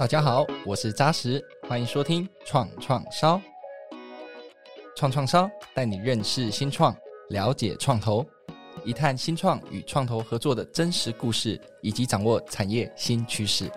大家好，我是扎实，欢迎收听创创烧。创创烧带你认识新创，了解创投，一探新创与创投合作的真实故事，以及掌握产业新趋势。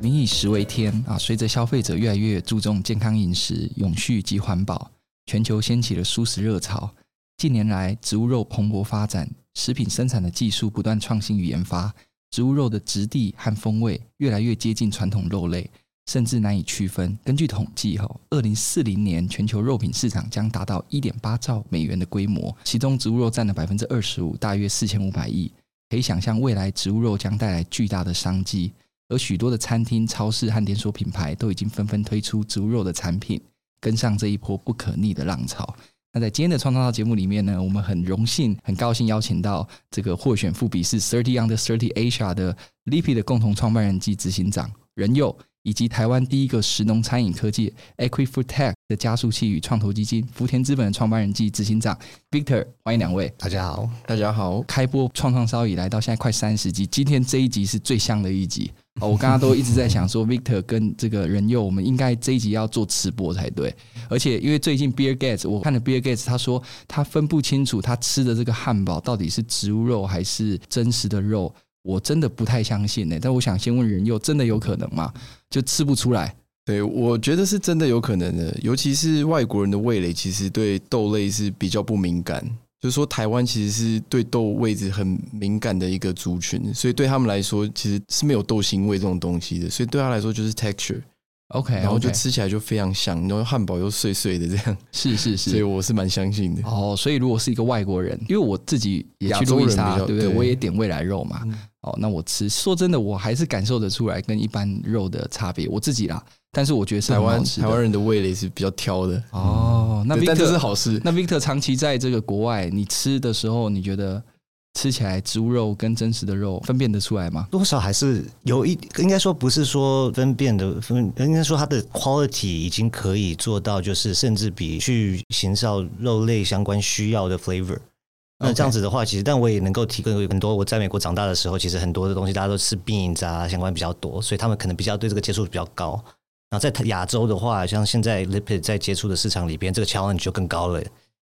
民以食为天啊！随着消费者越来越注重健康饮食、永续及环保，全球掀起了蔬食热潮。近年来，植物肉蓬勃发展，食品生产的技术不断创新与研发，植物肉的质地和风味越来越接近传统肉类，甚至难以区分。根据统计，哈，二零四零年全球肉品市场将达到一点八兆美元的规模，其中植物肉占了百分之二十五，大约四千五百亿。可以想象，未来植物肉将带来巨大的商机，而许多的餐厅、超市和连锁品牌都已经纷纷推出植物肉的产品，跟上这一波不可逆的浪潮。那在今天的创创烧节目里面呢，我们很荣幸、很高兴邀请到这个获选富比是 Thirty Under Thirty Asia 的 Lippy 的共同创办人及执行长任佑，以及台湾第一个食农餐饮科技 EquiFoodTech 的加速器与创投基金福田资本的创办人及执行长 Victor，欢迎两位。大家好，大家好。开播创创烧以来到现在快三十集，今天这一集是最香的一集。我刚刚都一直在想说，Victor 跟这个人佑，我们应该这一集要做吃播才对。而且因为最近 Bill Gates，我看了 Bill Gates，他说他分不清楚他吃的这个汉堡到底是植物肉还是真实的肉，我真的不太相信呢。但我想先问人佑，真的有可能吗？就吃不出来？对，我觉得是真的有可能的，尤其是外国人的味蕾其实对豆类是比较不敏感。就是说，台湾其实是对豆位置很敏感的一个族群，所以对他们来说，其实是没有豆腥味这种东西的。所以对他来说，就是 texture，OK，然后就吃起来就非常香，然后汉堡又碎碎的这样。是是是，所以我是蛮相信的。哦，所以如果是一个外国人，因为我自己也去路易莎，对不对？我也点未来肉嘛。哦，那我吃，说真的，我还是感受得出来跟一般肉的差别。我自己啦。但是我觉得是台湾台湾人的味蕾是比较挑的哦。那 Victor, 但这是好事。那 Victor 长期在这个国外，你吃的时候，你觉得吃起来植物肉跟真实的肉分辨得出来吗？多少还是有一，应该说不是说分辨的分，应该说它的 quality 已经可以做到，就是甚至比去行销肉类相关需要的 flavor。那这样子的话，其实但我也能够提供很多。我在美国长大的时候，其实很多的东西大家都吃 beans 啊，相关比较多，所以他们可能比较对这个接触比较高。然后在亚洲的话，像现在 lipid 在接触的市场里边，这个 challenge 就更高了。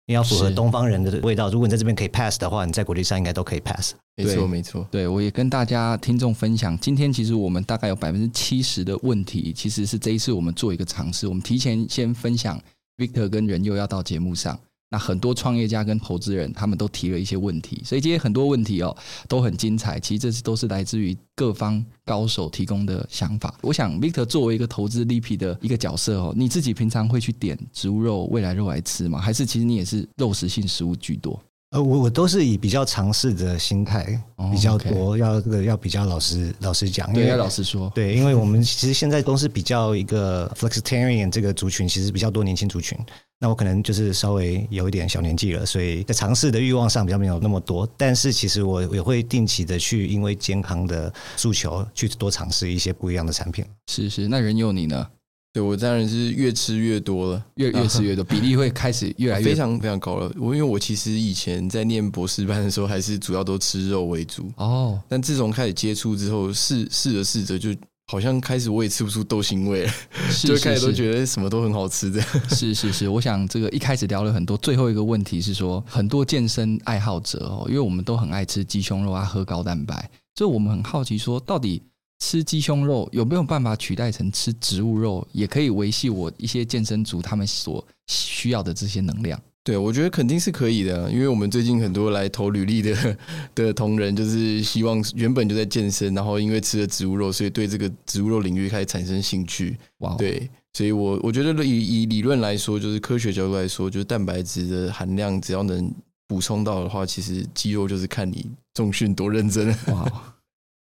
你要符合东方人的味道，如果你在这边可以 pass 的话，你在国际上应该都可以 pass。没错，没错。对，我也跟大家听众分享，今天其实我们大概有百分之七十的问题，其实是这一次我们做一个尝试，我们提前先分享 Victor 跟人又要到节目上。那很多创业家跟投资人，他们都提了一些问题，所以今天很多问题哦都很精彩。其实这是都是来自于各方高手提供的想法。我想，Victor 作为一个投资 LP 的一个角色哦，你自己平常会去点植物肉、未来肉来吃吗？还是其实你也是肉食性食物居多？呃，我我都是以比较尝试的心态比较多，哦 okay、要这个要比较老实老实讲，对，要老实说，对，因为我们其实现在都是比较一个 flexitarian 这个族群，其实比较多年轻族群。那我可能就是稍微有一点小年纪了，所以在尝试的欲望上比较没有那么多。但是其实我也会定期的去，因为健康的诉求，去多尝试一些不一样的产品。是是，那任佑你呢？对，我当然是越吃越多了，越越吃越多，比例会开始越来越非常非常高了。我因为我其实以前在念博士班的时候，还是主要都吃肉为主哦。但自从开始接触之后，试试着试着，就好像开始我也吃不出豆腥味 就开始都觉得什么都很好吃的。是是是，我想这个一开始聊了很多，最后一个问题是说，很多健身爱好者哦，因为我们都很爱吃鸡胸肉啊，喝高蛋白，所以我们很好奇说，到底。吃鸡胸肉有没有办法取代成吃植物肉，也可以维系我一些健身族他们所需要的这些能量？对，我觉得肯定是可以的，因为我们最近很多来投履历的的同仁，就是希望原本就在健身，然后因为吃了植物肉，所以对这个植物肉领域开始产生兴趣。哇，对，所以我我觉得以以理论来说，就是科学角度来说，就是蛋白质的含量只要能补充到的话，其实肌肉就是看你重训多认真。哇。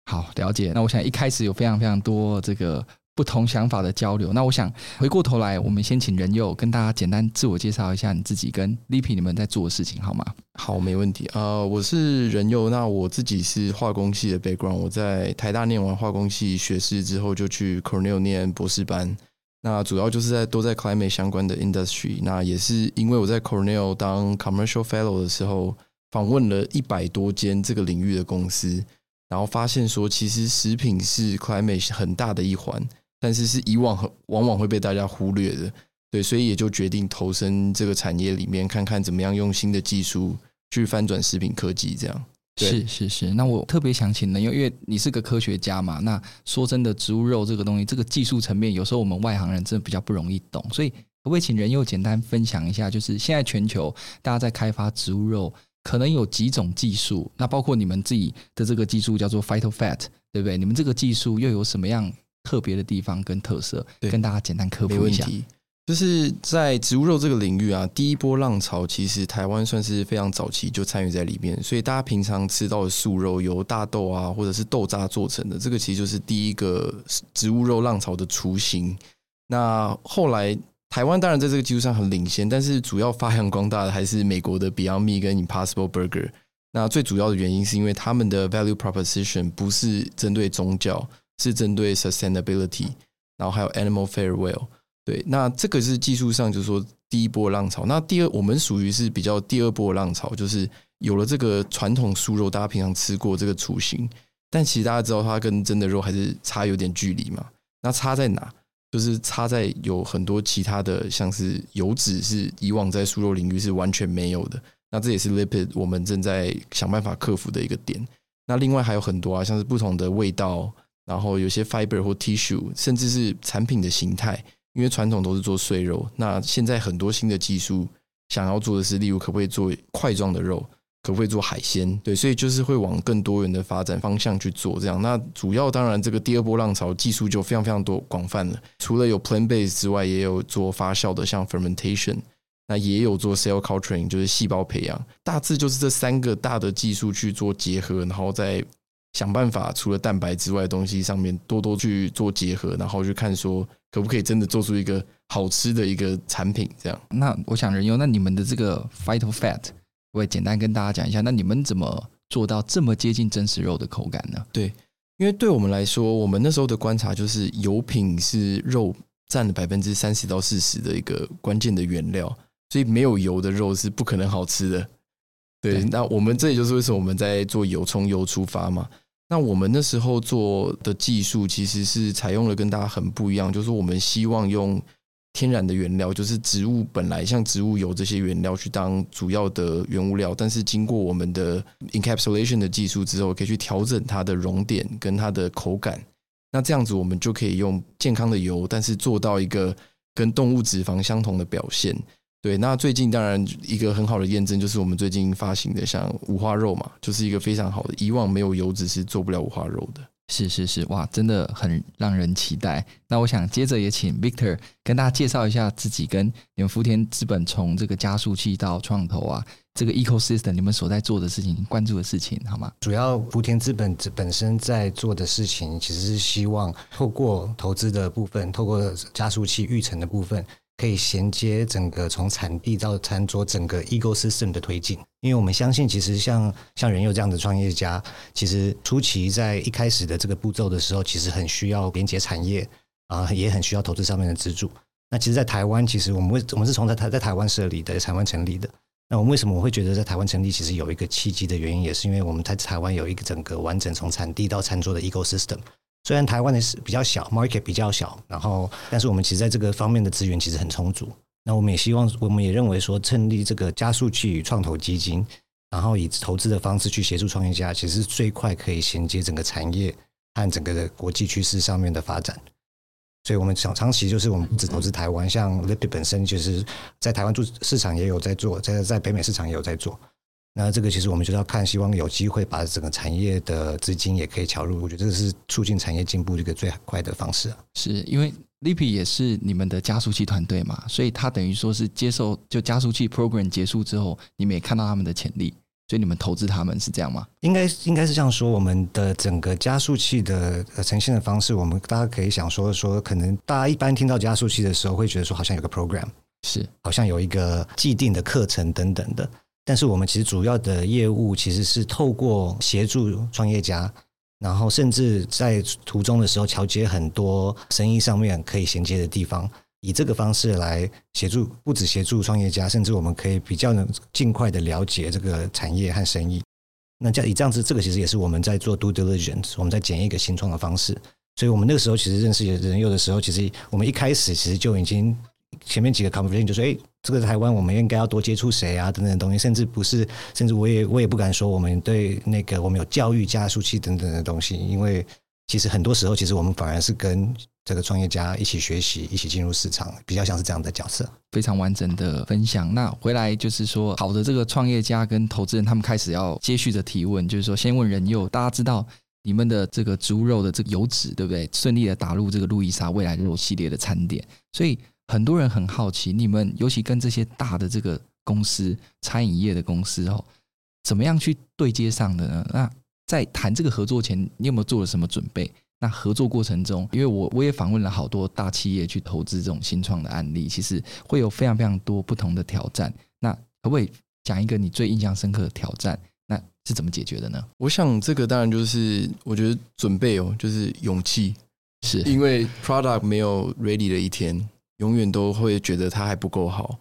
好，了解。那我想一开始有非常非常多这个不同想法的交流。那我想回过头来，我们先请任佑跟大家简单自我介绍一下你自己跟 Lipi，你们在做的事情，好吗？好，没问题。呃，我是任佑，那我自己是化工系的 background。我在台大念完化工系学士之后，就去 Cornell 念博士班。那主要就是在都在 climate 相关的 industry。那也是因为我在 Cornell 当 commercial fellow 的时候。访问了一百多间这个领域的公司，然后发现说，其实食品是 climate 很大的一环，但是是以往很往往会被大家忽略的。对，所以也就决定投身这个产业里面，看看怎么样用新的技术去翻转食品科技。这样是是是。那我特别想请呢，因为因为你是个科学家嘛，那说真的，植物肉这个东西，这个技术层面，有时候我们外行人真的比较不容易懂。所以可不可以请仁祐简单分享一下，就是现在全球大家在开发植物肉，可能有几种技术？那包括你们自己的这个技术叫做 PhytoFat，对不对？你们这个技术又有什么样特别的地方跟特色？跟大家简单科普一下。就是在植物肉这个领域啊，第一波浪潮其实台湾算是非常早期就参与在里面，所以大家平常吃到的素肉由大豆啊或者是豆渣做成的，这个其实就是第一个植物肉浪潮的雏形。那后来台湾当然在这个技术上很领先，但是主要发扬光大的还是美国的 Beyond Meat 跟 Impossible Burger。那最主要的原因是因为他们的 Value Proposition 不是针对宗教，是针对 Sustainability，然后还有 Animal Farewell。对，那这个是技术上就是说第一波浪潮。那第二，我们属于是比较第二波浪潮，就是有了这个传统素肉，大家平常吃过这个雏形，但其实大家知道它跟真的肉还是差有点距离嘛。那差在哪？就是插在有很多其他的，像是油脂是以往在素肉领域是完全没有的。那这也是 lipid 我们正在想办法克服的一个点。那另外还有很多啊，像是不同的味道，然后有些 fiber 或 tissue，甚至是产品的形态。因为传统都是做碎肉，那现在很多新的技术想要做的是，例如可不可以做块状的肉，可不可以做海鲜？对，所以就是会往更多元的发展方向去做这样。那主要当然这个第二波浪潮技术就非常非常多广泛了，除了有 plant base 之外，也有做发酵的，像 fermentation，那也有做 cell culturing，就是细胞培养。大致就是这三个大的技术去做结合，然后再想办法除了蛋白之外的东西上面多多去做结合，然后去看说。可不可以真的做出一个好吃的一个产品？这样，那我想人用，那你们的这个 PhytoFat，我也简单跟大家讲一下。那你们怎么做到这么接近真实肉的口感呢？对，因为对我们来说，我们那时候的观察就是油品是肉占了百分之三十到四十的一个关键的原料，所以没有油的肉是不可能好吃的。对，对，那我们这也就是为什么我们在做油，从油出发嘛。那我们那时候做的技术其实是采用了跟大家很不一样，就是我们希望用天然的原料，就是植物本来像植物油这些原料去当主要的原物料，但是经过我们的 encapsulation 的技术之后，可以去调整它的熔点跟它的口感。那这样子我们就可以用健康的油，但是做到一个跟动物脂肪相同的表现。对，那最近当然一个很好的验证就是我们最近发行的像五花肉嘛，就是一个非常好的，以往没有油脂是做不了五花肉的。是是是，哇，真的很让人期待。那我想接着也请 Victor 跟大家介绍一下自己跟你们福田资本从这个加速器到创投啊，这个 ecosystem 你们所在做的事情、关注的事情，好吗？主要福田资本本身在做的事情，其实是希望透过投资的部分，透过加速器育成的部分。可以衔接整个从产地到餐桌整个 ecosystem 的推进，因为我们相信，其实像像仁祐这样的创业家，其实初期在一开始的这个步骤的时候，其实很需要连接产业啊，也很需要投资上面的资助。那其实，在台湾，其实我们为我们是从在台在台湾设立的，在台湾成立的。那我们为什么我会觉得在台湾成立，其实有一个契机的原因，也是因为我们在台湾有一个整个完整从产地到餐桌的 ecosystem。虽然台湾的是比较小，market 比较小，然后，但是我们其实在这个方面的资源其实很充足。那我们也希望，我们也认为说，成立这个加速器与创投基金，然后以投资的方式去协助创业家，其实最快可以衔接整个产业和整个的国际趋势上面的发展。所以，我们想长期就是我们只投资台湾，像 Lipi 本身就是在台湾做市场也有在做，在在北美市场也有在做。那这个其实我们就要看，希望有机会把整个产业的资金也可以敲入，我觉得这是促进产业进步的一个最快的方式啊。是因为 Lipid 也是你们的加速器团队嘛，所以他等于说是接受就加速器 program 结束之后，你们也看到他们的潜力，所以你们投资他们是这样吗？应该应该是这样说，我们的整个加速器的呈现的方式，我们大家可以想说说，可能大家一般听到加速器的时候，会觉得说好像有个 program，是好像有一个既定的课程等等的。但是我们其实主要的业务其实是透过协助创业家，然后甚至在途中的时候桥接很多生意上面可以衔接的地方，以这个方式来协助，不止协助创业家，甚至我们可以比较能尽快的了解这个产业和生意。那这样以这样子，这个其实也是我们在做 due diligence，我们在检验一个新创的方式。所以我们那个时候其实认识人有的时候，其实我们一开始其实就已经前面几个 conversation 就说，哎，这个台湾我们应该要多接触谁啊等等的东西，甚至不是，甚至我也我也不敢说我们对那个我们有教育加速器等等的东西，因为其实很多时候其实我们反而是跟。这个创业家一起学习，一起进入市场，比较像是这样的角色。非常完整的分享。那回来就是说，好的，这个创业家跟投资人他们开始要接续的提问，就是说，先问人佑，大家知道你们的这个猪肉的这个油脂，对不对？顺利的打入这个路易莎未来肉系列的餐点，所以很多人很好奇，你们尤其跟这些大的这个公司，餐饮业的公司哦，怎么样去对接上的呢？那在谈这个合作前，你有没有做了什么准备？那合作过程中，因为我我也访问了好多大企业去投资这种新创的案例，其实会有非常非常多不同的挑战。那可不可以讲一个你最印象深刻的挑战？那是怎么解决的呢？我想这个当然就是我觉得准备哦，就是勇气，是因为 product 没有 ready 的一天，永远都会觉得它还不够好。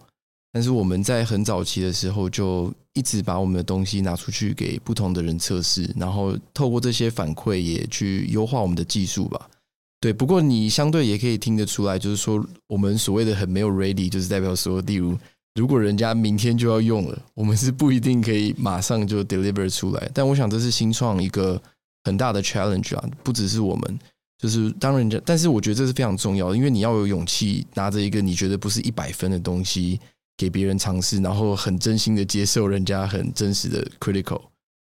但是我们在很早期的时候，就一直把我们的东西拿出去给不同的人测试，然后透过这些反馈也去优化我们的技术吧。对，不过你相对也可以听得出来，就是说我们所谓的很没有 ready，就是代表说，例如如果人家明天就要用了，我们是不一定可以马上就 deliver 出来。但我想这是新创一个很大的 challenge 啊，不只是我们，就是当人家，但是我觉得这是非常重要的，因为你要有勇气拿着一个你觉得不是一百分的东西。给别人尝试，然后很真心的接受人家很真实的 critical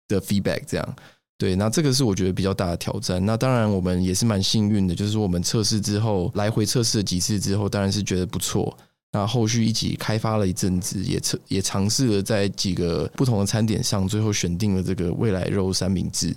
的 feedback，这样对，那这个是我觉得比较大的挑战。那当然我们也是蛮幸运的，就是说我们测试之后，来回测试了几次之后，当然是觉得不错。那后续一起开发了一阵子，也测也尝试了在几个不同的餐点上，最后选定了这个未来肉三明治。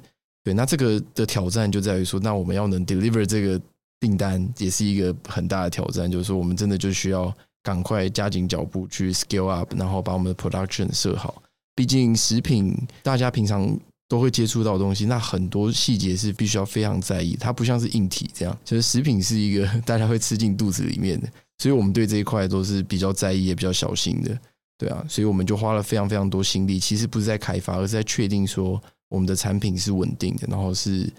对，那这个的挑战就在于说，那我们要能 deliver 这个订单，也是一个很大的挑战，就是说我们真的就需要。赶快加紧脚步去 scale up，然后把我们的 production 设好。毕竟食品大家平常都会接触到东西，那很多细节是必须要非常在意。它不像是硬体这样，就是食品是一个 大家会吃进肚子里面的，所以我们对这一块都是比较在意也比较小心的。对啊，所以我们就花了非常非常多心力，其实不是在开发，而是在确定说我们的产品是稳定的，然后是。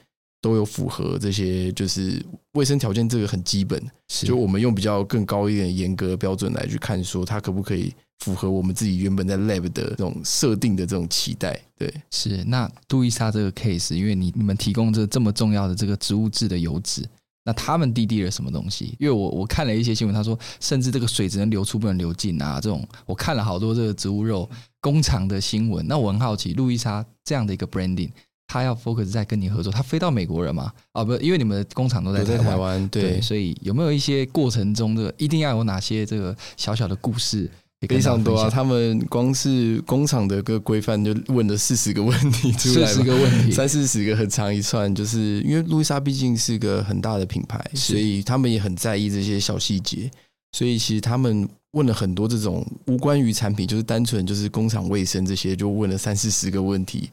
都有符合这些，就是卫生条件，这个很基本。就我们用比较更高一点严格的标准来去看，说它可不可以符合我们自己原本在 lab 的这种设定的这种期待。对，是。那杜伊莎这个 case，因为你你们提供这这么重要的这个植物质的油脂，那他们滴滴了什么东西？因为我我看了一些新闻，他说甚至这个水只能流出不能流进啊，这种我看了好多这个植物肉工厂的新闻。那我很好奇，路易莎这样的一个 branding。他要 focus 在跟你合作，他飞到美国人嘛？啊，不，因为你们的工厂都在台湾，台湾对，对，所以有没有一些过程中的一定要有哪些这个小小的故事？非常多啊！他们光是工厂的个规范就问了四十个问题出来，四十个问题，三四十个很长一串，就是因为路易莎毕竟是个很大的品牌，所以他们也很在意这些小细节，所以其实他们问了很多这种无关于产品，就是单纯就是工厂卫生这些，就问了三四十个问题。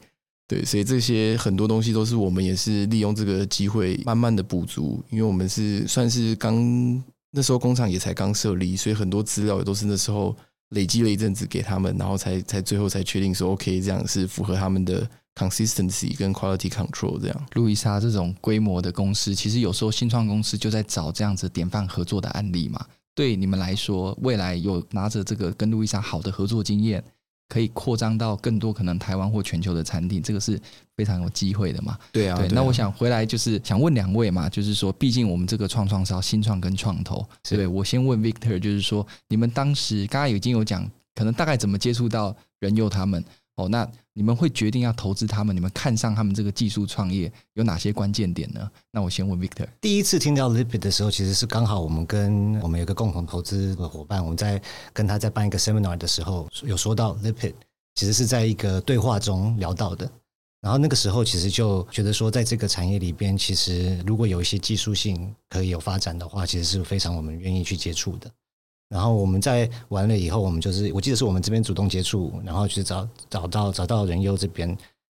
对，所以这些很多东西都是我们也是利用这个机会慢慢的补足，因为我们是算是刚那时候工厂也才刚设立，所以很多资料也都是那时候累积了一阵子给他们，然后才才最后才确定说 OK，这样是符合他们的 consistency 跟 quality control 这样。路易莎这种规模的公司，其实有时候新创公司就在找这样子典范合作的案例嘛。对你们来说，未来有拿着这个跟路易莎好的合作经验。可以扩张到更多可能台湾或全球的餐厅，这个是非常有机会的嘛？对啊，对。那我想回来就是想问两位嘛，就是说，毕竟我们这个创创是要新创跟创投，对，我先问 Victor，就是说，你们当时刚刚已经有讲，可能大概怎么接触到人佑他们？哦，那你们会决定要投资他们？你们看上他们这个技术创业有哪些关键点呢？那我先问 Victor。第一次听到 Lipid 的时候，其实是刚好我们跟我们有个共同投资的伙伴，我们在跟他在办一个 seminar 的时候，有说到 Lipid，其实是在一个对话中聊到的。然后那个时候，其实就觉得说，在这个产业里边，其实如果有一些技术性可以有发展的话，其实是非常我们愿意去接触的。然后我们在完了以后，我们就是我记得是我们这边主动接触，然后去找找到找到人佑这边，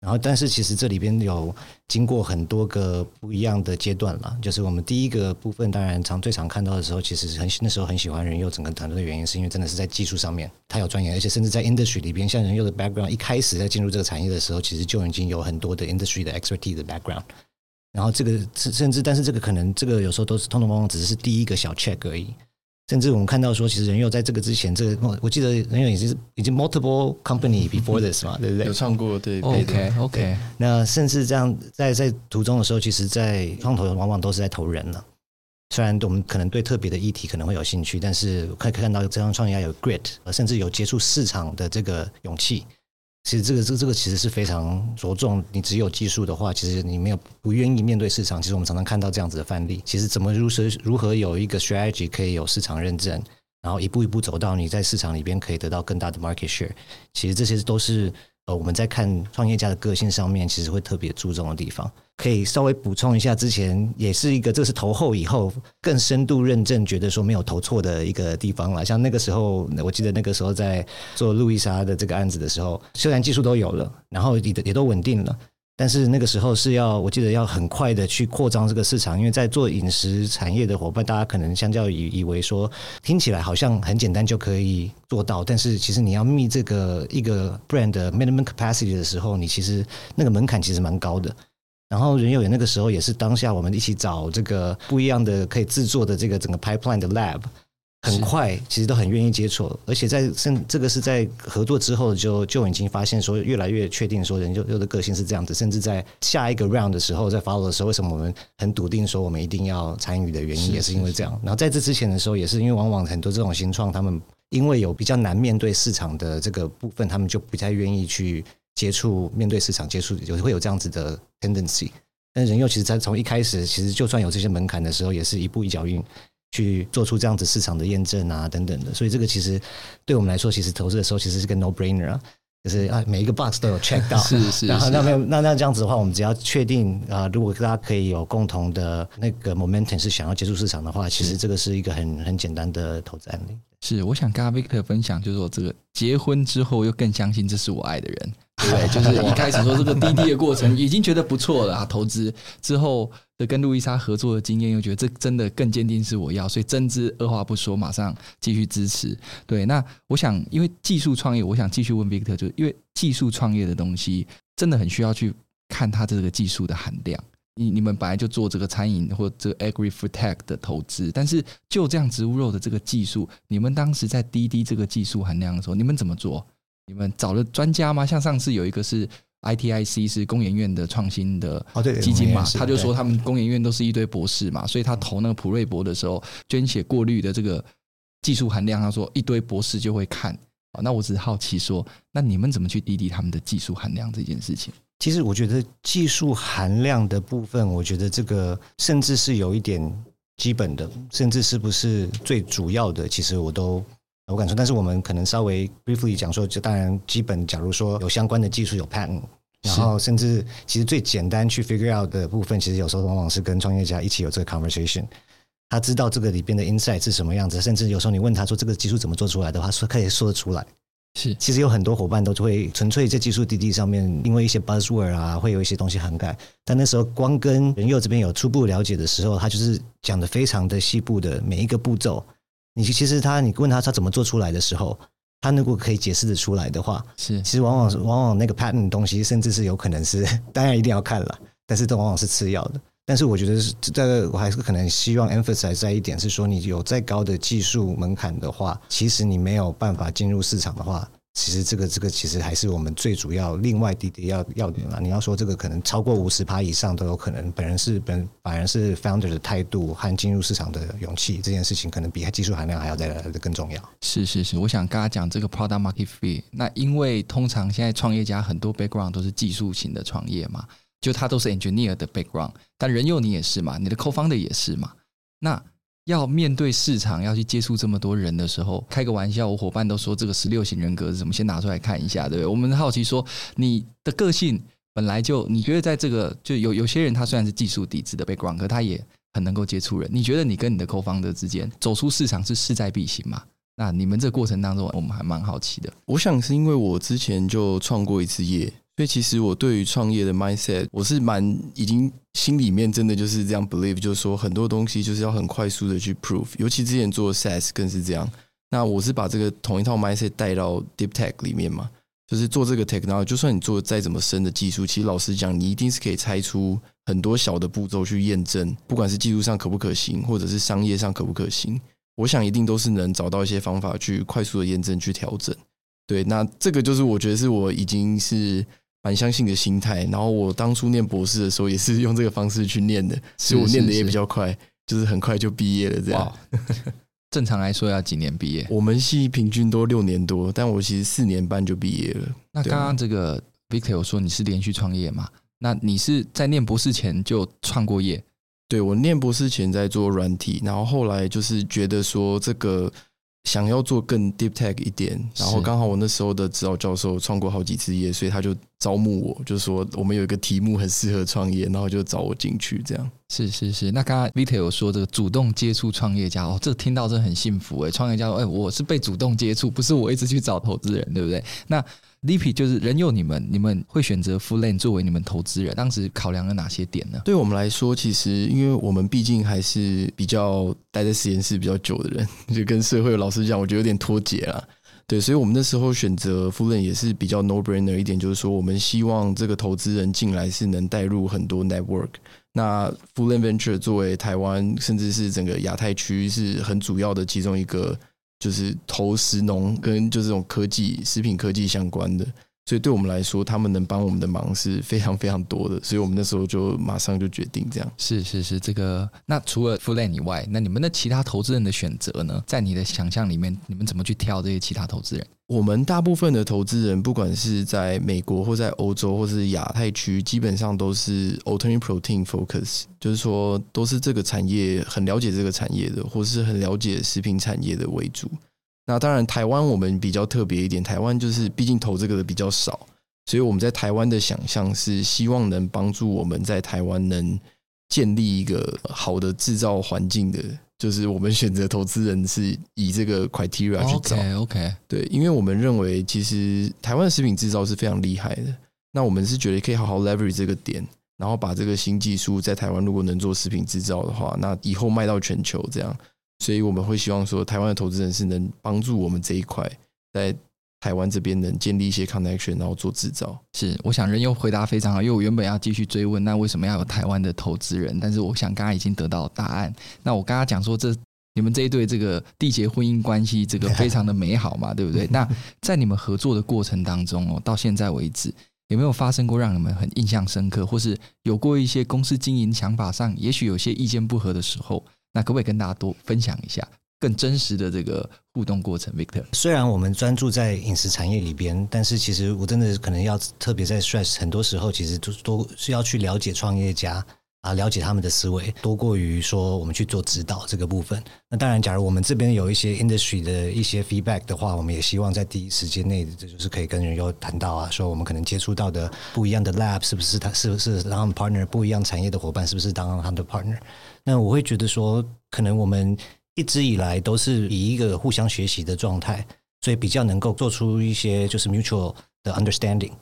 然后，但是其实这里边有经过很多个不一样的阶段了。就是我们第一个部分，当然常最常看到的时候，其实很那时候很喜欢人佑整个团队的原因，是因为真的是在技术上面他有专业，而且甚至在 industry 里边，像人佑的 background 一开始在进入这个产业的时候，其实就已经有很多的 industry 的 expertise 的 background。然后这个甚至，但是这个可能这个有时候都是通通往往只是第一个小 check 而已。甚至我们看到说，其实人佑在这个之前，这个我记得人佑已经是已经 multiple company before this 嘛，对不对？有唱过，对，OK OK。那甚至这样在在途中的时候，其实，在创投往往都是在投人了。虽然我们可能对特别的议题可能会有兴趣，但是可以看到这张创业家有 grit，甚至有接触市场的这个勇气。其实这个这个这个其实是非常着重。你只有技术的话，其实你没有不愿意面对市场。其实我们常常看到这样子的范例。其实怎么如何如何有一个 strategy 可以有市场认证，然后一步一步走到你在市场里边可以得到更大的 market share。其实这些都是。我们在看创业家的个性上面，其实会特别注重的地方，可以稍微补充一下。之前也是一个，这是投后以后更深度认证，觉得说没有投错的一个地方了。像那个时候，我记得那个时候在做路易莎的这个案子的时候，虽然技术都有了，然后也也都稳定了。但是那个时候是要，我记得要很快的去扩张这个市场，因为在做饮食产业的伙伴，大家可能相较以以为说，听起来好像很简单就可以做到，但是其实你要 meet 这个一个 brand minimum capacity 的时候，你其实那个门槛其实蛮高的。然后人有也那个时候也是当下我们一起找这个不一样的可以制作的这个整个 pipeline 的 lab。很快，其实都很愿意接触，而且在甚这个是在合作之后就就已经发现说，越来越确定说人佑的个性是这样子，甚至在下一个 round 的时候，在 follow 的时候，为什么我们很笃定说我们一定要参与的原因，也是因为这样。然后在这之前的时候，也是因为往往很多这种新创，他们因为有比较难面对市场的这个部分，他们就不太愿意去接触面对市场接触，有会有这样子的 tendency。但人又其实在从一开始，其实就算有这些门槛的时候，也是一步一脚印。去做出这样子市场的验证啊，等等的，所以这个其实对我们来说，其实投资的时候其实是个 no brainer 啊，就是啊每一个 box 都有 check 到，是是是。然后那没有那那这样子的话，我们只要确定啊，如果大家可以有共同的那个 momentum 是想要接触市场的话，其实这个是一个很很简单的投资案例。是，我想跟阿 Victor 分享，就是说这个结婚之后又更相信这是我爱的人。对，就是一开始说这个滴滴的过程已经觉得不错了啊，投资之后的跟路易莎合作的经验，又觉得这真的更坚定是我要，所以真知二话不说，马上继续支持。对，那我想因为技术创业，我想继续问 Victor，就是因为技术创业的东西真的很需要去看它这个技术的含量。你你们本来就做这个餐饮或这个 Agri Food Tech 的投资，但是就这样植物肉的这个技术，你们当时在滴滴这个技术含量的时候，你们怎么做？你们找了专家吗？像上次有一个是 ITIC 是工研院的创新的基金嘛，他就说他们工研院都是一堆博士嘛，所以他投那个普瑞博的时候，捐血过滤的这个技术含量，他说一堆博士就会看。那我只是好奇说，那你们怎么去滴滴他们的技术含量这件事情？其实我觉得技术含量的部分，我觉得这个甚至是有一点基本的，甚至是不是最主要的，其实我都。我敢说，但是我们可能稍微 briefly 讲说，就当然基本，假如说有相关的技术有 patent，然后甚至其实最简单去 figure out 的部分，其实有时候往往是跟创业家一起有这个 conversation，他知道这个里边的 insight 是什么样子，甚至有时候你问他说这个技术怎么做出来的话，说可以说得出来。是，其实有很多伙伴都会纯粹在技术滴滴上面，因为一些 buzzword 啊，会有一些东西涵盖。但那时候光跟人佑这边有初步了解的时候，他就是讲的非常的细部的每一个步骤。你其实他，你问他他怎么做出来的时候，他如果可以解释的出来的话，是其实往往往往那个 pattern 东西，甚至是有可能是 当然一定要看了，但是都往往是次要的。但是我觉得是这个，我还是可能希望 emphasize 在一点是说，你有再高的技术门槛的话，其实你没有办法进入市场的话。其实这个这个其实还是我们最主要另外滴滴要要点啦。你要说这个可能超过五十趴以上都有可能。本人是本反而是 founder 的态度和进入市场的勇气，这件事情可能比技术含量还要再来的更重要。是是是，我想跟他讲这个 product market fit。那因为通常现在创业家很多 background 都是技术型的创业嘛，就他都是 engineer 的 background。但人佑你也是嘛，你的 co-founder 也是嘛。那要面对市场，要去接触这么多人的时候，开个玩笑，我伙伴都说这个十六型人格是什么？先拿出来看一下，对不对？我们好奇说，你的个性本来就，你觉得在这个就有有些人他虽然是技术底子的 background，可他也很能够接触人。你觉得你跟你的 co-founder 之间走出市场是势在必行吗？那你们这个过程当中，我们还蛮好奇的。我想是因为我之前就创过一次业。所以其实我对于创业的 mindset，我是蛮已经心里面真的就是这样 believe，就是说很多东西就是要很快速的去 prove，尤其之前做 SaaS 更是这样。那我是把这个同一套 mindset 带到 Deep Tech 里面嘛，就是做这个 tech，然后就算你做再怎么深的技术，其实老实讲，你一定是可以拆出很多小的步骤去验证，不管是技术上可不可行，或者是商业上可不可行，我想一定都是能找到一些方法去快速的验证去调整。对，那这个就是我觉得是我已经是。蛮相信的心态，然后我当初念博士的时候也是用这个方式去念的，所以我念的也比较快，就是很快就毕业了。这样，正常来说要几年毕业？我们系平均都六年多，但我其实四年半就毕业了。那刚刚这个 Victor 有说你是连续创业嘛？那你是在念博士前就创过业？对，我念博士前在做软体，然后后来就是觉得说这个。想要做更 deep tech 一点，然后刚好我那时候的指导教授创过好几次业，所以他就招募我，就说我们有一个题目很适合创业，然后就找我进去。这样是是是。那刚刚 Victor 有说这个主动接触创业家哦，这个听到真的很幸福哎，创业家说哎，我是被主动接触，不是我一直去找投资人，对不对？那 Lipi 就是人佑你们，你们会选择 Full Lane 作为你们投资人，当时考量了哪些点呢？对我们来说，其实因为我们毕竟还是比较待在实验室比较久的人，就跟社会老实讲，我觉得有点脱节了。对，所以我们那时候选择 Full Lane 也是比较 no brainer 一点，就是说我们希望这个投资人进来是能带入很多 network。那 Full Lane Venture 作为台湾甚至是整个亚太区是很主要的其中一个。就是投食农跟就这种科技、食品科技相关的，所以对我们来说，他们能帮我们的忙是非常非常多的，所以我们那时候就马上就决定这样。是是是，这个那除了 Foodlane 以外，那你们的其他投资人的选择呢？在你的想象里面，你们怎么去挑这些其他投资人？我们大部分的投资人，不管是在美国或在欧洲或是亚太区，基本上都是 Alternative Protein Focus，就是说都是这个产业很了解这个产业的，或是很了解食品产业的为主。那当然，台湾我们比较特别一点，台湾就是毕竟投这个的比较少，所以我们在台湾的想象是希望能帮助我们在台湾能建立一个好的制造环境的。就是我们选择投资人是以这个 criteria 去找，OK OK，对，因为我们认为其实台湾的食品制造是非常厉害的，那我们是觉得可以好好 leverage 这个点，然后把这个新技术在台湾如果能做食品制造的话，那以后卖到全球这样，所以我们会希望说台湾的投资人是能帮助我们这一块在。台湾这边能建立一些 connection，然后做制造。是，我想人又回答非常好，因为我原本要继续追问，那为什么要有台湾的投资人？但是我想刚刚已经得到答案。那我刚刚讲说，这你们这一对这个缔结婚姻关系，这个 非常的美好嘛，对不对？那在你们合作的过程当中哦，到现在为止，有没有发生过让你们很印象深刻，或是有过一些公司经营想法上，也许有些意见不合的时候？那可不可以跟大家多分享一下？更真实的这个互动过程，Victor。虽然我们专注在饮食产业里边，但是其实我真的可能要特别在 stress，很多时候其实都都是要去了解创业家啊，了解他们的思维，多过于说我们去做指导这个部分。那当然，假如我们这边有一些 industry 的一些 feedback 的话，我们也希望在第一时间内，这就是可以跟人有谈到啊，说我们可能接触到的不一样的 lab 是不是他是不是当 partner，不一样产业的伙伴是不是当他的 partner？那我会觉得说，可能我们。一直以来都是以一个互相学习的状态，所以比较能够做出一些就是 mutual 的 understanding。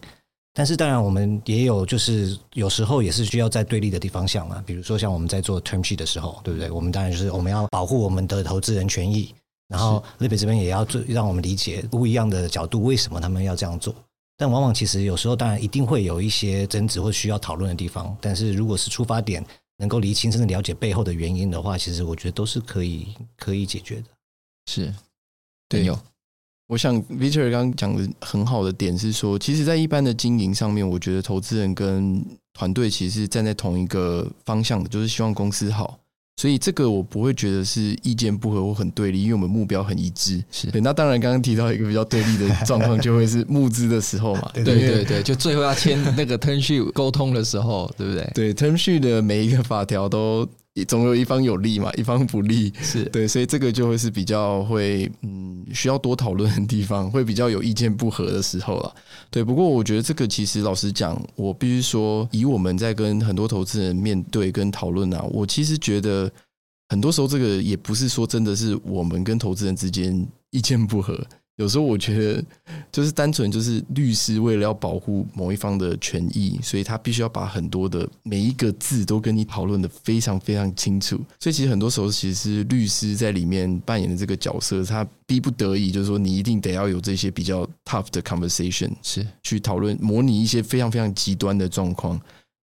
但是当然，我们也有就是有时候也是需要在对立的地方想嘛，比如说像我们在做 term sheet 的时候，对不对？我们当然就是我们要保护我们的投资人权益，然后 l i b y 这边也要做，让我们理解不一样的角度，为什么他们要这样做。但往往其实有时候当然一定会有一些争执或需要讨论的地方，但是如果是出发点。能够厘清甚至了解背后的原因的话，其实我觉得都是可以可以解决的。是，对，有。我想 Victor 刚刚讲的很好的点是说，其实，在一般的经营上面，我觉得投资人跟团队其实是站在同一个方向的，就是希望公司好。所以这个我不会觉得是意见不合或很对立，因为我们目标很一致。是对。那当然，刚刚提到一个比较对立的状况，就会是募资的时候嘛。对对对，就最后要签那个 term sheet 沟通的时候，对不对？对 term sheet 的每一个法条都。总有一方有利嘛，一方不利，是。对，所以这个就会是比较会嗯需要多讨论的地方，会比较有意见不合的时候了。对，不过我觉得这个其实老实讲，我必须说，以我们在跟很多投资人面对跟讨论啊，我其实觉得很多时候这个也不是说真的是我们跟投资人之间意见不合，有时候我觉得，就是单纯就是律师为了要保护某一方的权益，所以他必须要把很多的每一个字都跟你讨论得非常非常清楚。所以其实很多时候，其实是律师在里面扮演的这个角色，他逼不得已，就是说你一定得要有这些比较 tough 的 conversation，是去讨论模拟一些非常非常极端的状况，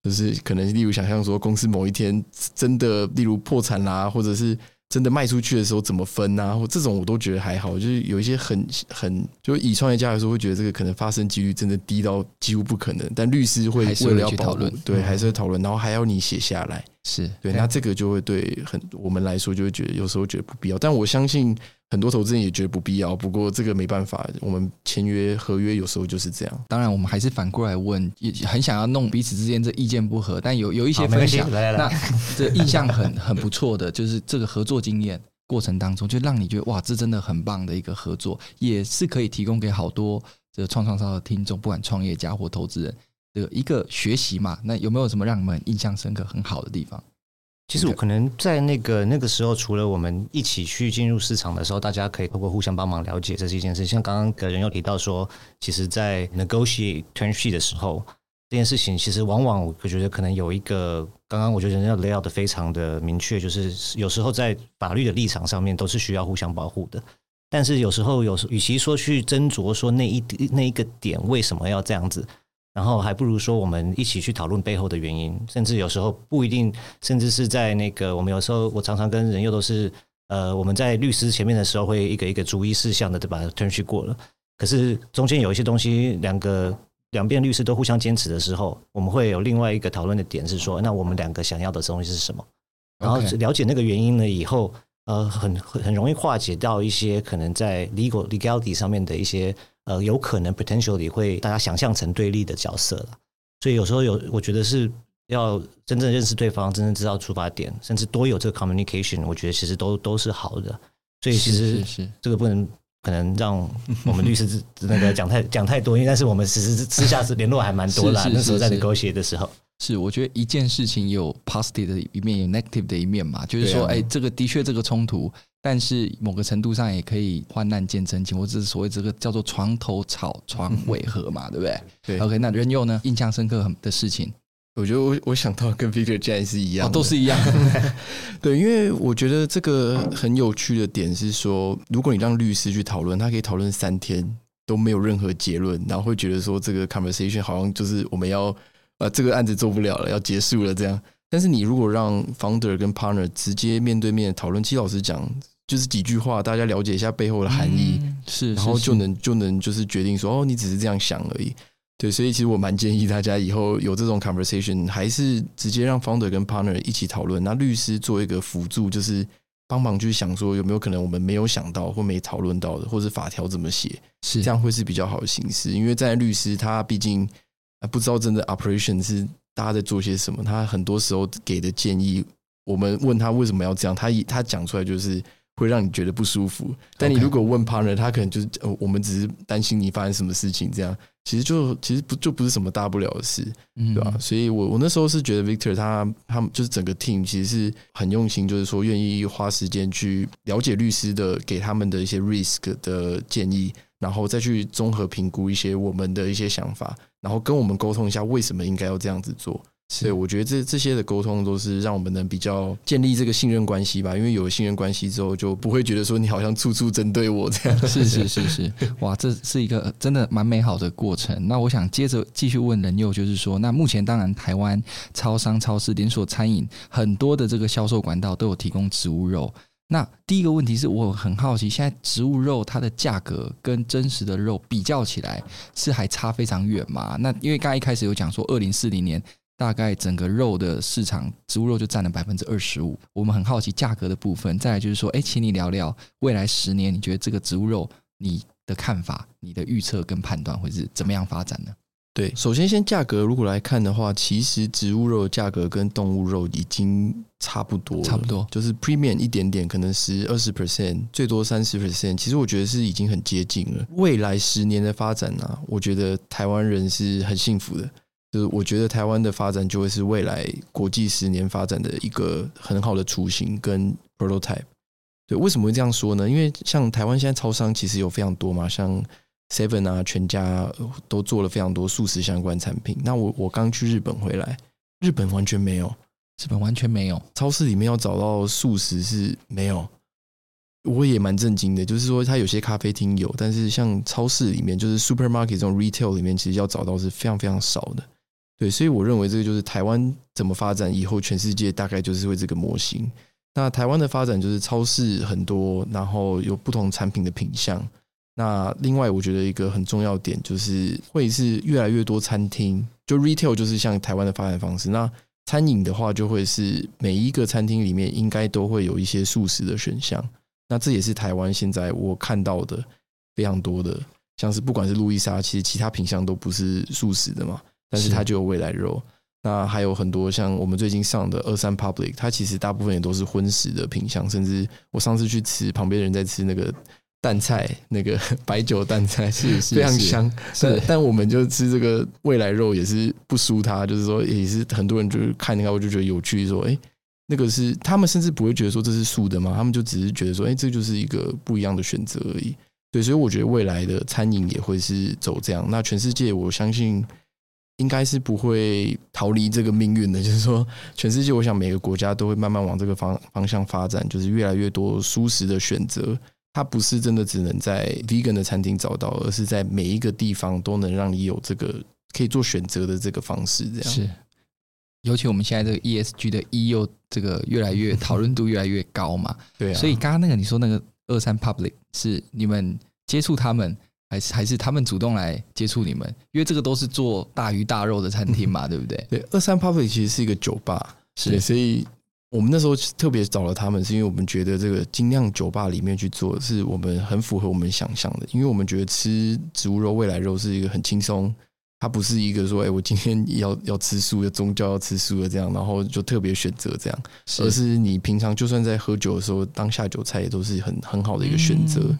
就是可能例如想象说公司某一天真的例如破产啦，或者是。真的卖出去的时候怎么分啊？或这种我都觉得还好，就是有一些很很，就以创业家来说，会觉得这个可能发生几率真的低到几乎不可能。但律师会为了要讨论，对，还是会讨论，然后还要你写下来，是对。那这个就会对很我们来说就会觉得有时候觉得不必要。但我相信。很多投资人也觉得不必要，不过这个没办法，我们签约合约有时候就是这样。当然，我们还是反过来问，也很想要弄彼此之间这意见不合，但有有一些分享，来来来那这印象很很不错的，就是这个合作经验过程当中，就让你觉得哇，这真的很棒的一个合作，也是可以提供给好多这个创创烧的听众，不管创业家或投资人，这个一个学习嘛。那有没有什么让你们印象深刻、很好的地方？其实我可能在那个那个时候，除了我们一起去进入市场的时候，大家可以透过互相帮忙了解，这是一件事。像刚刚个人又提到说，其实，在 negotiate term sheet 的时候，这件事情其实往往我觉得可能有一个，刚刚我觉得人要 lay out 的非常的明确，就是有时候在法律的立场上面都是需要互相保护的，但是有时候有时，与其说去斟酌说那一那一个点为什么要这样子。然后还不如说我们一起去讨论背后的原因，甚至有时候不一定，甚至是在那个我们有时候我常常跟人又都是呃我们在律师前面的时候会一个一个逐一事项的对吧？turn 去过了，可是中间有一些东西两个两边律师都互相坚持的时候，我们会有另外一个讨论的点是说，那我们两个想要的东西是什么？然后了解那个原因了以后，呃，很很容易化解到一些可能在 legal legality 上面的一些。呃，有可能 potentially 会大家想象成对立的角色了，所以有时候有，我觉得是要真正认识对方，真正知道出发点，甚至多有这个 communication，我觉得其实都都是好的。所以其实是这个不能可能让我们律师 那个讲太讲太多，因为但是我们其实私下是联络还蛮多的，那时候在 negotiate 的时候。是，我觉得一件事情有 positive 的一面，有 negative 的一面嘛，就是说，哎，这个的确这个冲突。但是某个程度上也可以患难见真情，或者是所谓这个叫做床头吵床尾和嘛，对不对？对。OK，那人佑呢？印象深刻的事情，我觉得我我想到跟 Victor 现在是一样、哦，都是一样。对，因为我觉得这个很有趣的点是说，如果你让律师去讨论，他可以讨论三天都没有任何结论，然后会觉得说这个 conversation 好像就是我们要呃这个案子做不了了，要结束了这样。但是你如果让 founder 跟 partner 直接面对面讨论，其实老实讲。就是几句话，大家了解一下背后的含义，嗯、是，然后就能就能就是决定说，哦，你只是这样想而已。对，所以其实我蛮建议大家以后有这种 conversation，还是直接让 founder 跟 partner 一起讨论，那律师做一个辅助，就是帮忙去想说有没有可能我们没有想到或没讨论到的，或者法条怎么写，是这样会是比较好的形式。因为在律师他毕竟不知道真的 operation 是大家在做些什么，他很多时候给的建议，我们问他为什么要这样，他一他讲出来就是。会让你觉得不舒服，但你如果问 partner，他可能就是呃，我们只是担心你发生什么事情，这样其实就其实不就不是什么大不了的事，对吧？所以我我那时候是觉得 Victor 他他们就是整个 team 其实是很用心，就是说愿意花时间去了解律师的给他们的一些 risk 的建议，然后再去综合评估一些我们的一些想法，然后跟我们沟通一下为什么应该要这样子做。所以我觉得这这些的沟通都是让我们能比较建立这个信任关系吧，因为有了信任关系之后，就不会觉得说你好像处处针对我这样。是是是是，哇，这是一个真的蛮美好的过程。那我想接着继续问人佑，就是说，那目前当然台湾超商、超市、连锁餐饮很多的这个销售管道都有提供植物肉。那第一个问题是我很好奇，现在植物肉它的价格跟真实的肉比较起来是还差非常远吗？那因为刚一开始有讲说，二零四零年。大概整个肉的市场，植物肉就占了百分之二十五。我们很好奇价格的部分。再来就是说，哎，请你聊聊未来十年，你觉得这个植物肉你的看法、你的预测跟判断会是怎么样发展呢？对，首先先价格如果来看的话，其实植物肉的价格跟动物肉已经差不多，差不多就是 premium 一点点，可能十二十 percent，最多三十 percent。其实我觉得是已经很接近了。未来十年的发展呢、啊，我觉得台湾人是很幸福的。就是我觉得台湾的发展就会是未来国际十年发展的一个很好的雏形跟 prototype。对，为什么会这样说呢？因为像台湾现在超商其实有非常多嘛，像 Seven 啊、全家都做了非常多素食相关产品。那我我刚去日本回来，日本完全没有，日本完全没有，超市里面要找到素食是没有。我也蛮震惊的，就是说它有些咖啡厅有，但是像超市里面，就是 supermarket 这种 retail 里面，其实要找到是非常非常少的。对，所以我认为这个就是台湾怎么发展以后，全世界大概就是会这个模型。那台湾的发展就是超市很多，然后有不同产品的品相。那另外，我觉得一个很重要点就是会是越来越多餐厅，就 retail 就是像台湾的发展方式。那餐饮的话，就会是每一个餐厅里面应该都会有一些素食的选项。那这也是台湾现在我看到的非常多的，像是不管是路易莎，其实其他品相都不是素食的嘛，但是它就有未来肉。那还有很多像我们最近上的二三 Public，它其实大部分也都是荤食的品相，甚至我上次去吃，旁边的人在吃那个蛋菜，那个 白酒蛋菜是非常香。是，但我们就吃这个未来肉也是不输它，就是说也是很多人就是看那个我就觉得有趣，说哎。那个是他们甚至不会觉得说这是素的嘛，他们就只是觉得说，哎，这就是一个不一样的选择而已。对，所以我觉得未来的餐饮也会是走这样。那全世界我相信应该是不会逃离这个命运的，就是说，全世界我想每个国家都会慢慢往这个方方向发展，就是越来越多舒适的选择。它不是真的只能在 vegan 的餐厅找到，而是在每一个地方都能让你有这个可以做选择的这个方式。这样是。尤其我们现在这个 ESG 的 E 又这个越来越 讨论度越来越高嘛，对啊。所以刚刚那个你说那个二三 Public 是你们接触他们，还是还是他们主动来接触你们？因为这个都是做大鱼大肉的餐厅嘛，对不对？对，二三 Public 其实是一个酒吧，是。所以我们那时候特别找了他们，是因为我们觉得这个精酿酒吧里面去做，是我们很符合我们想象的，因为我们觉得吃植物肉、未来肉是一个很轻松。它不是一个说，哎，我今天 要要吃素的宗教要吃素的这样，然后就特别选择这样，而是你平常就算在喝酒的时候当下酒菜也都是很很好的一个选择。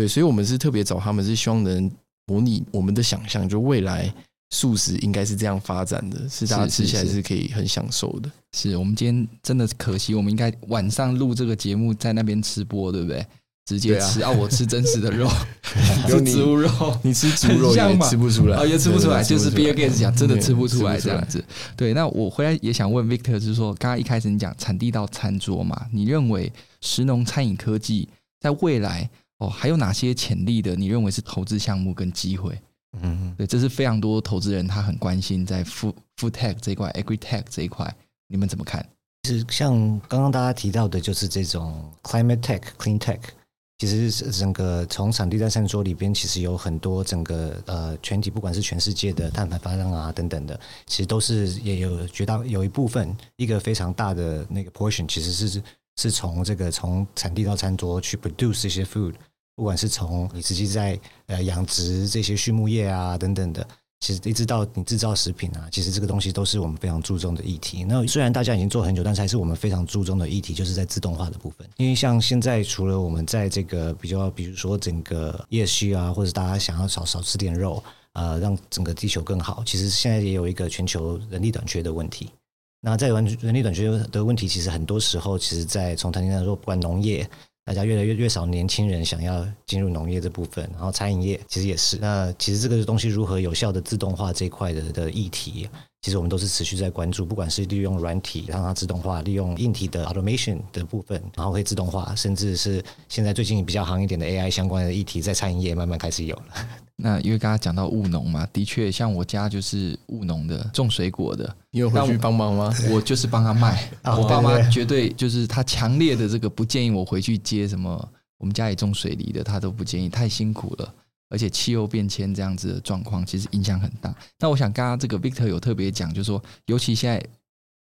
对，所以我们是特别找他们，是希望能模拟我们的想象，就未来素食应该是这样发展的，是大家吃起来是可以很享受的。是我们今天真的可惜，我们应该晚上录这个节目在那边吃播，对不对？直接吃啊！我吃真实的肉，有植物肉，你吃植物肉也吃不出来哦，也吃不出来。就是 Bill Gates 讲，真的吃不出来这样子。对，那我回来也想问 Victor，就是说，刚刚一开始你讲产地到餐桌嘛，你认为食农餐饮科技在未来哦还有哪些潜力的？你认为是投资项目跟机会？嗯，对，这是非常多投资人他很关心在 Food Food Tech 这一块，Agri Tech 这一块，你们怎么看？其实像刚刚大家提到的，就是这种 Climate Tech、Clean Tech。其实整个从产地到餐桌里边，其实有很多整个呃全体，不管是全世界的碳排放量啊等等的，其实都是也有绝大有一部分一个非常大的那个 portion，其实是是从这个从产地到餐桌去 produce 这些 food，不管是从你实际在呃养殖这些畜牧业啊等等的。其实一直到你制造食品啊，其实这个东西都是我们非常注重的议题。那虽然大家已经做很久，但是还是我们非常注重的议题，就是在自动化的部分。因为像现在，除了我们在这个比较，比如说整个 ESG 啊，或者大家想要少少吃点肉，呃，让整个地球更好，其实现在也有一个全球人力短缺的问题。那在人人力短缺的问题，其实很多时候，其实在从餐厅来说，不管农业。大家越来越越少年轻人想要进入农业这部分，然后餐饮业其实也是。那其实这个东西如何有效的自动化这一块的的议题，其实我们都是持续在关注。不管是利用软体让它自动化，利用硬体的 automation 的部分，然后可以自动化，甚至是现在最近比较行一点的 AI 相关的议题，在餐饮业慢慢开始有了。那因为刚刚讲到务农嘛，的确，像我家就是务农的，种水果的。你有回去帮忙吗？我就是帮他卖。我爸妈绝对就是他强烈的这个不建议我回去接什么。我们家里种水梨的，他都不建议，太辛苦了。而且气候变迁这样子的状况，其实影响很大。那我想刚刚这个 Victor 有特别讲，就是说，尤其现在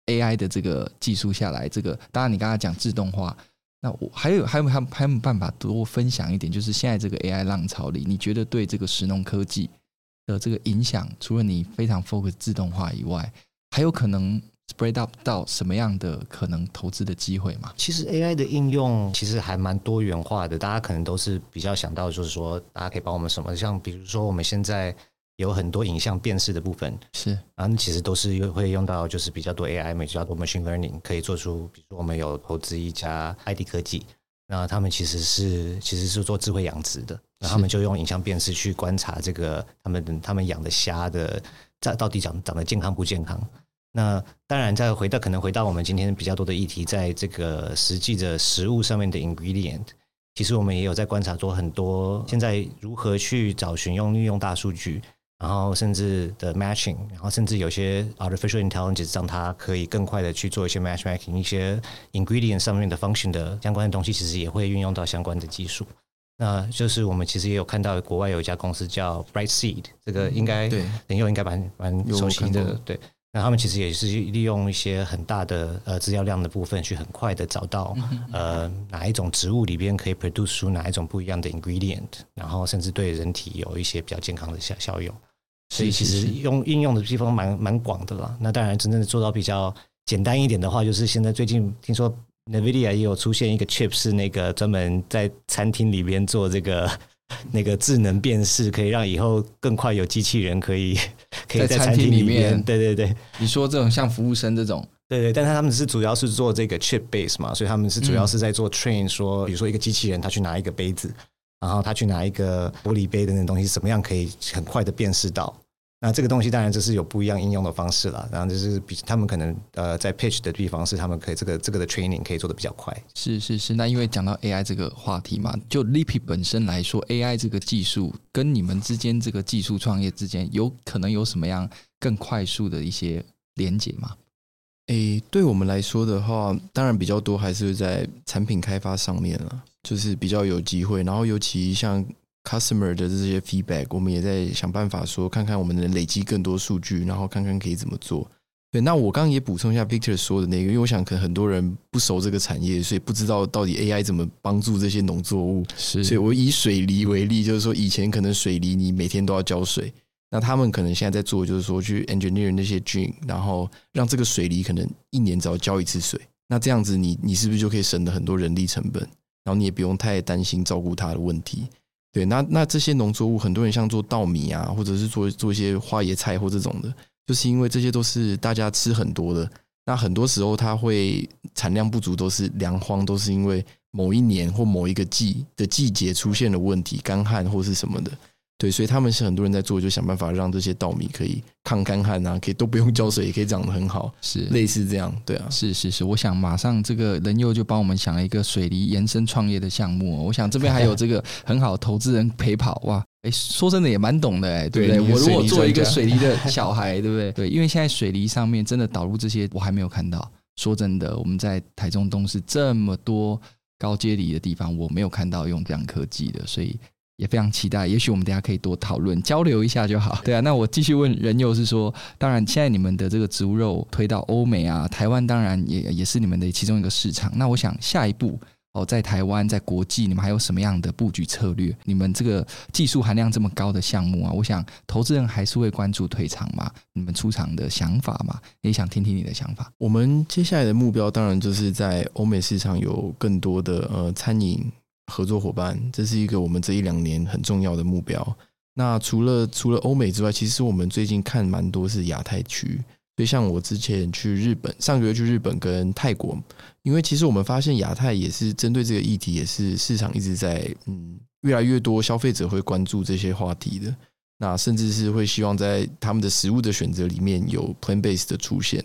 AI 的这个技术下来，这个当然你刚刚讲自动化。那我还有还有还有还有办法多分享一点，就是现在这个 AI 浪潮里，你觉得对这个食农科技的这个影响，除了你非常 focus 自动化以外，还有可能 spread up 到什么样的可能投资的机会吗？其实 AI 的应用其实还蛮多元化的，大家可能都是比较想到就是说，大家可以帮我们什么，像比如说我们现在。有很多影像辨识的部分是，然后其实都是会用到，就是比较多 AI，比较多 machine learning 可以做出，比如说我们有投资一家 ID 科技，那他们其实是其实是做智慧养殖的，那他们就用影像辨识去观察这个他们他们养的虾的在到底长长得健康不健康。那当然，再回到可能回到我们今天比较多的议题，在这个实际的食物上面的 ingredient，其实我们也有在观察做很多。现在如何去找寻用利用大数据，然后甚至的 matching，然后甚至有些 artificial intelligence 让它可以更快的去做一些 matchmaking，一些 ingredient 上面的 function 的相关的东西，其实也会运用到相关的技术。那就是我们其实也有看到国外有一家公司叫 Brightseed，这个应该对，仁佑应该蛮蛮熟悉的，对。那他们其实也是利用一些很大的呃资料量的部分，去很快的找到呃哪一种植物里边可以 produce 出哪一种不一样的 ingredient，然后甚至对人体有一些比较健康的效效用。所以其实用应用的地方蛮蛮广的啦。那当然真正的做到比较简单一点的话，就是现在最近听说 NVIDIA 也有出现一个 chip，是那个专门在餐厅里边做这个。那个智能辨识可以让以后更快有机器人可以 可以在餐厅里面，对对对，你说这种像服务生这种，对对，但是他们是主要是做这个 chip base 嘛，所以他们是主要是在做 train，说比如说一个机器人他去拿一个杯子，然后他去拿一个玻璃杯的那种东西，怎么样可以很快的辨识到。那这个东西当然就是有不一样应用的方式了，然后就是比他们可能呃在 pitch 的地方是他们可以这个这个的 training 可以做的比较快。是是是，那因为讲到 AI 这个话题嘛，就 Lippi 本身来说，AI 这个技术跟你们之间这个技术创业之间有可能有什么样更快速的一些连接吗？诶，对我们来说的话，当然比较多还是在产品开发上面了，就是比较有机会，然后尤其像。Customer 的这些 feedback，我们也在想办法说，看看我们能累积更多数据，然后看看可以怎么做。对，那我刚刚也补充一下 Victor 说的那个，因为我想可能很多人不熟这个产业，所以不知道到底 AI 怎么帮助这些农作物。是，所以我以水梨为例，就是说以前可能水梨你每天都要浇水，那他们可能现在在做，就是说去 engineer 那些菌，然后让这个水梨可能一年只要浇一次水。那这样子你，你你是不是就可以省了很多人力成本？然后你也不用太担心照顾它的问题。对，那那这些农作物，很多人像做稻米啊，或者是做做一些花椰菜或这种的，就是因为这些都是大家吃很多的。那很多时候它会产量不足，都是粮荒，都是因为某一年或某一个季的季节出现了问题，干旱或是什么的。对，所以他们是很多人在做，就想办法让这些稻米可以抗干旱啊，可以都不用浇水，也可以长得很好，是类似这样，对啊，是是是。我想马上这个人佑就帮我们想了一个水梨延伸创业的项目。我想这边还有这个 很好的投资人陪跑哇，哎，说真的也蛮懂的哎，对不对？我如果做一个水泥的 小孩，对不对？对，因为现在水泥上面真的导入这些，我还没有看到。说真的，我们在台中东是这么多高阶里的地方，我没有看到用这样科技的，所以。也非常期待，也许我们等下可以多讨论交流一下就好。对啊，那我继续问仁佑是说，当然现在你们的这个植物肉推到欧美啊，台湾当然也也是你们的其中一个市场。那我想下一步哦，在台湾在国际，你们还有什么样的布局策略？你们这个技术含量这么高的项目啊，我想投资人还是会关注退场嘛，你们出场的想法嘛，也想听听你的想法。我们接下来的目标当然就是在欧美市场有更多的呃餐饮。合作伙伴，这是一个我们这一两年很重要的目标。那除了除了欧美之外，其实我们最近看蛮多是亚太区。所以像我之前去日本，上个月去日本跟泰国，因为其实我们发现亚太也是针对这个议题，也是市场一直在嗯越来越多消费者会关注这些话题的。那甚至是会希望在他们的食物的选择里面有 plant base 的出现。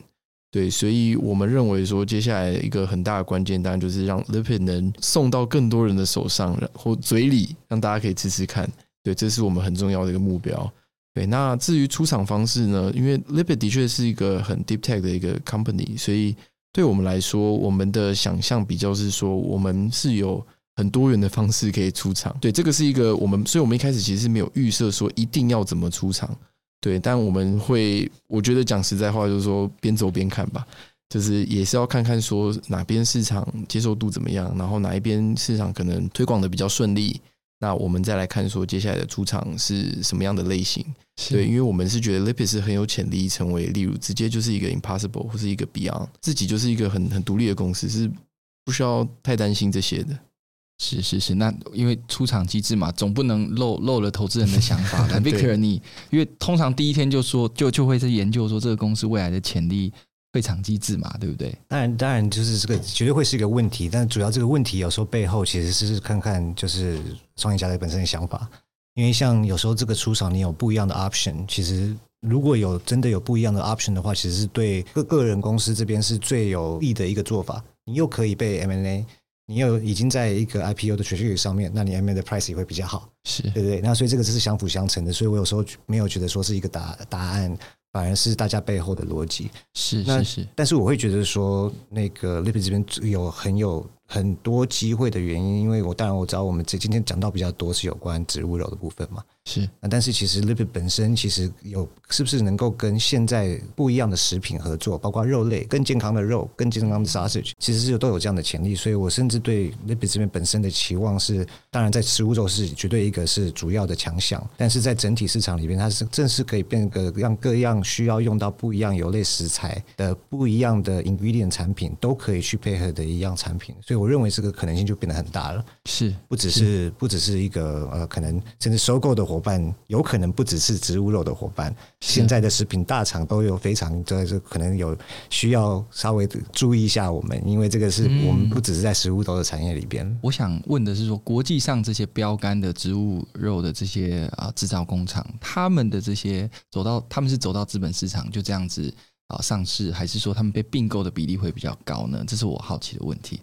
对，所以我们认为说，接下来一个很大的关键，当然就是让 Lippi 能送到更多人的手上，然后嘴里，让大家可以吃吃看。对，这是我们很重要的一个目标。对，那至于出厂方式呢？因为 Lippi 的确是一个很 deep tech 的一个 company，所以对我们来说，我们的想象比较是说，我们是有很多元的方式可以出厂。对，这个是一个我们，所以我们一开始其实是没有预设说一定要怎么出厂。对，但我们会，我觉得讲实在话，就是说边走边看吧，就是也是要看看说哪边市场接受度怎么样，然后哪一边市场可能推广的比较顺利，那我们再来看说接下来的出场是什么样的类型。对，因为我们是觉得 Lippi 是很有潜力成为，例如直接就是一个 Impossible 或是一个 Beyond，自己就是一个很很独立的公司，是不需要太担心这些的。是是是，那因为出场机制嘛，总不能漏漏了投资人的想法。那 Victor，你因为通常第一天就说就就会在研究说这个公司未来的潜力会场机制嘛，对不对？当然，当然就是这个绝对会是一个问题，但主要这个问题有时候背后其实是看看就是创业家的本身的想法，因为像有时候这个出场你有不一样的 option，其实如果有真的有不一样的 option 的话，其实是对个个人公司这边是最有利的一个做法，你又可以被 M&A。你有已经在一个 IPO 的 trajectory 上面，那你 M&A 的 price 也会比较好，是对不对？那所以这个就是相辅相成的，所以我有时候没有觉得说是一个答答案，反而是大家背后的逻辑。是是是，但是我会觉得说，那个 Lipid 这边有很有。很多机会的原因，因为我当然我知道我们这今天讲到比较多是有关植物肉的部分嘛，是。但是其实 Lipid 本身其实有是不是能够跟现在不一样的食品合作，包括肉类更健康的肉、更健康的 sausage，其实是都有这样的潜力。所以我甚至对 Lipid 这边本身的期望是，当然在食物肉是绝对一个是主要的强项，但是在整体市场里边，它是正是可以变个让各样需要用到不一样油类食材的不一样的 ingredient 产品都可以去配合的一样产品，所以。我认为这个可能性就变得很大了，是不只是，是不只是一个呃，可能甚至收购的伙伴，有可能不只是植物肉的伙伴，现在的食品大厂都有非常这这可能有需要稍微注意一下我们，因为这个是我们不只是在食物肉的产业里边。我想问的是说，国际上这些标杆的植物肉的这些啊制造工厂，他们的这些走到他们是走到资本市场就这样子啊上市，还是说他们被并购的比例会比较高呢？这是我好奇的问题。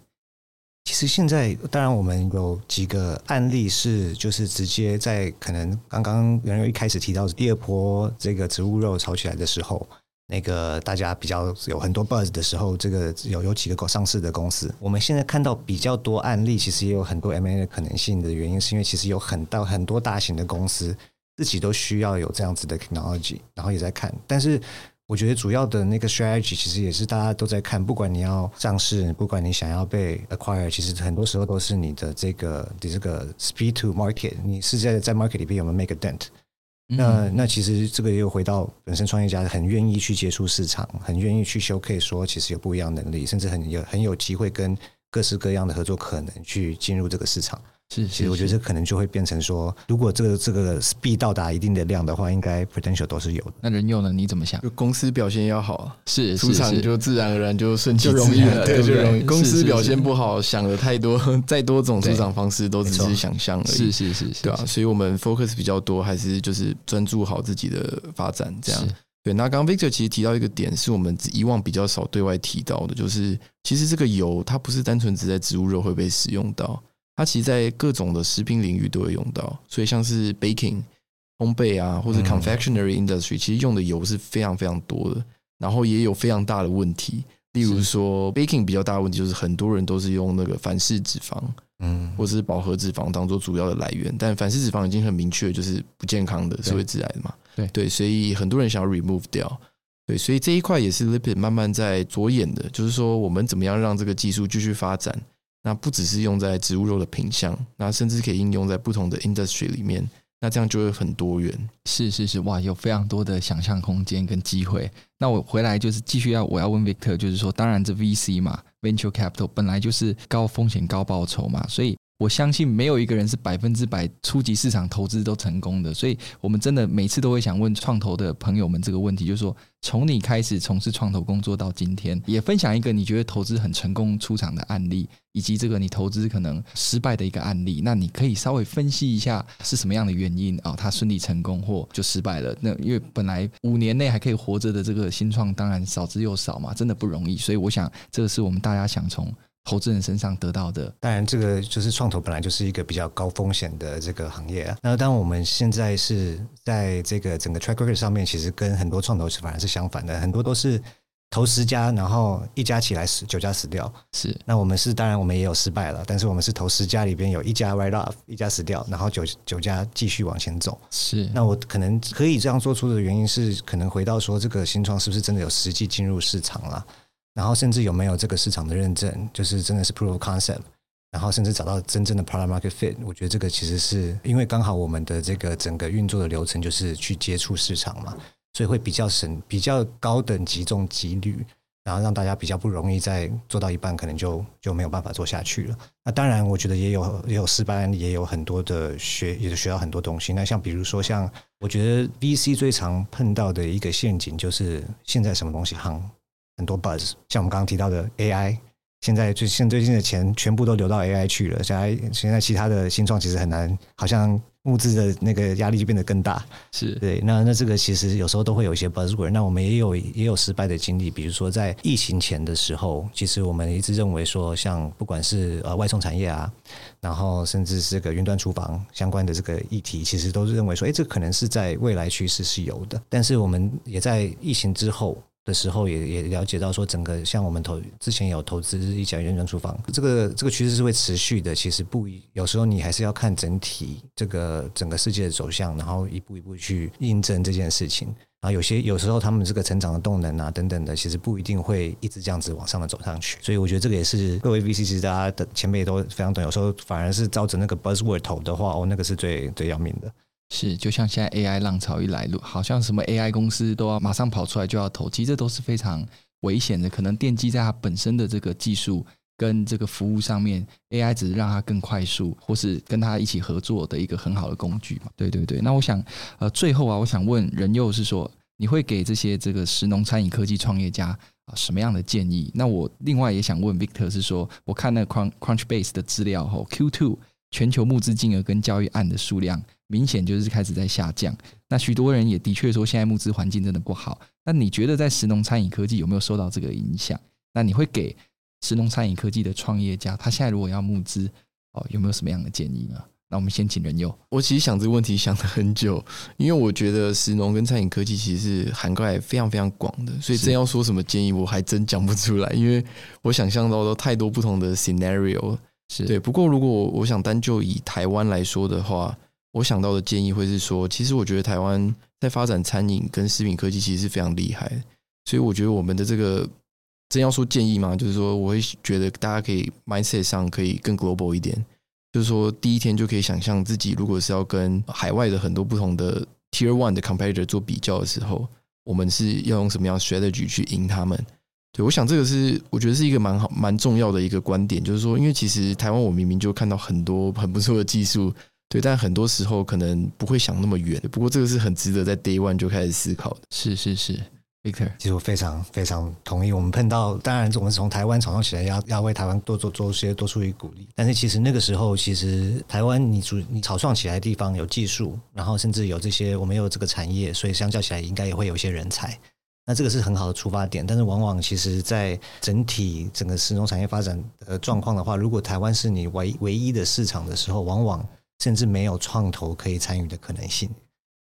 其实现在，当然我们有几个案例是，就是直接在可能刚刚原来一开始提到第二波这个植物肉炒起来的时候，那个大家比较有很多 buzz 的时候，这个有有几个上市的公司，我们现在看到比较多案例，其实也有很多 M&A 的可能性的原因，是因为其实有很到很多大型的公司自己都需要有这样子的 technology，然后也在看，但是。我觉得主要的那个 strategy 其实也是大家都在看，不管你要上市，不管你想要被 acquire，其实很多时候都是你的这个你这个 speed to market，你是在在 market 里边有没有 make a dent？嗯。那那其实这个又回到本身创业家很愿意去接触市场，很愿意去 showcase 说其实有不一样能力，甚至很有很有机会跟各式各样的合作可能去进入这个市场。是，其实我觉得这可能就会变成说，如果这个这个 speed 到达一定的量的话，应该 potential 都是有的。那人用呢？你怎么想？就公司表现要好，是出场就自然而然就顺其自然，对，就容易。公司表现不好，想的太多，再多种出场方式都只是想象而已。是是是，对啊。所以我们 focus 比较多，还是就是专注好自己的发展，这样。对。那刚刚 Victor 其实提到一个点，是我们以往比较少对外提到的，就是其实这个油它不是单纯只在植物肉会被使用到。它其实，在各种的食品领域都会用到，所以像是 baking、烘焙啊，或者 confectionery industry，其实用的油是非常非常多的。然后也有非常大的问题，例如说 baking 比较大的问题就是很多人都是用那个反式脂肪，嗯，或者是饱和脂肪当做主要的来源，但反式脂肪已经很明确就是不健康的，是会致癌的嘛？对对，所以很多人想要 remove 掉。对，所以这一块也是 Lipid 慢慢在着眼的，就是说我们怎么样让这个技术继续发展。那不只是用在植物肉的品相，那甚至可以应用在不同的 industry 里面，那这样就会很多元。是是是，哇，有非常多的想象空间跟机会。那我回来就是继续要我要问 Victor，就是说，当然这 VC 嘛，venture capital 本来就是高风险高报酬嘛，所以。我相信没有一个人是百分之百初级市场投资都成功的，所以我们真的每次都会想问创投的朋友们这个问题，就是说，从你开始从事创投工作到今天，也分享一个你觉得投资很成功出场的案例，以及这个你投资可能失败的一个案例。那你可以稍微分析一下是什么样的原因啊？它顺利成功或就失败了？那因为本来五年内还可以活着的这个新创，当然少之又少嘛，真的不容易。所以我想，这个是我们大家想从。投资人身上得到的，当然这个就是创投本来就是一个比较高风险的这个行业啊。那当我们现在是在这个整个 track record 上面，其实跟很多创投是反而是相反的，很多都是投十家，然后一家起来死，九家死掉。是，那我们是当然我们也有失败了，但是我们是投十家里边有一家 write off，一家死掉，然后九九家继续往前走。是，那我可能可以这样做出的原因是，可能回到说这个新创是不是真的有实际进入市场了？然后甚至有没有这个市场的认证，就是真的是 proof of concept，然后甚至找到真正的 product market fit，我觉得这个其实是因为刚好我们的这个整个运作的流程就是去接触市场嘛，所以会比较省，比较高等级重几率，然后让大家比较不容易在做到一半可能就就没有办法做下去了。那当然，我觉得也有也有失败，也有很多的学，也学到很多东西。那像比如说像我觉得 VC 最常碰到的一个陷阱就是现在什么东西夯。很多 buzz，像我们刚刚提到的 AI，现在最现最近的钱全部都流到 AI 去了，现在现在其他的新创其实很难，好像。物资的那个压力就变得更大，是对。那那这个其实有时候都会有一些 buzzword。那我们也有也有失败的经历，比如说在疫情前的时候，其实我们一直认为说，像不管是呃外送产业啊，然后甚至是这个云端厨房相关的这个议题，其实都是认为说，哎，这可能是在未来趋势是有的。但是我们也在疫情之后。的时候也也了解到说，整个像我们投之前有投资一家云端厨房，这个这个趋势是会持续的。其实不，有时候你还是要看整体这个整个世界的走向，然后一步一步去印证这件事情。然后有些有时候他们这个成长的动能啊等等的，其实不一定会一直这样子往上的走上去。所以我觉得这个也是各位 VC 其实大家的前辈都非常懂。有时候反而是照着那个 buzzword 投的话，哦，那个是最最要命的。是，就像现在 AI 浪潮一来，好像什么 AI 公司都要马上跑出来就要投，其实这都是非常危险的，可能奠基在它本身的这个技术跟这个服务上面，AI 只是让它更快速，或是跟它一起合作的一个很好的工具嘛。对对对，那我想，呃，最后啊，我想问仁佑是说，你会给这些这个食农餐饮科技创业家啊什么样的建议？那我另外也想问 Victor 是说，我看那个 Crunchbase 的资料后，Q2 全球募资金额跟交易案的数量。明显就是开始在下降。那许多人也的确说，现在募资环境真的不好。那你觉得在石农餐饮科技有没有受到这个影响？那你会给石农餐饮科技的创业家，他现在如果要募资，哦，有没有什么样的建议呢？那我们先请人佑。我其实想这个问题想了很久，因为我觉得石农跟餐饮科技其实是涵盖非常非常广的，所以真要说什么建议，我还真讲不出来，因为我想象到的太多不同的 scenario。是对。不过如果我想单就以台湾来说的话。我想到的建议会是说，其实我觉得台湾在发展餐饮跟食品科技其实是非常厉害，所以我觉得我们的这个真要说建议嘛，就是说我会觉得大家可以 mindset 上可以更 global 一点，就是说第一天就可以想象自己如果是要跟海外的很多不同的 Tier One 的 competitor 做比较的时候，我们是要用什么样 strategy 去赢他们？对，我想这个是我觉得是一个蛮好蛮重要的一个观点，就是说，因为其实台湾我明明就看到很多很不错的技术。对，但很多时候可能不会想那么远。不过这个是很值得在 Day One 就开始思考的。是是是，Victor，其实我非常非常同意。我们碰到，当然我们从台湾草创起来要，要要为台湾多做做些多出于鼓励。但是其实那个时候，其实台湾你主你草创起来的地方有技术，然后甚至有这些我们有这个产业，所以相较起来应该也会有一些人才。那这个是很好的出发点。但是往往其实在整体整个食农产业发展的状况的话，如果台湾是你唯唯一的市场的时候，往往甚至没有创投可以参与的可能性，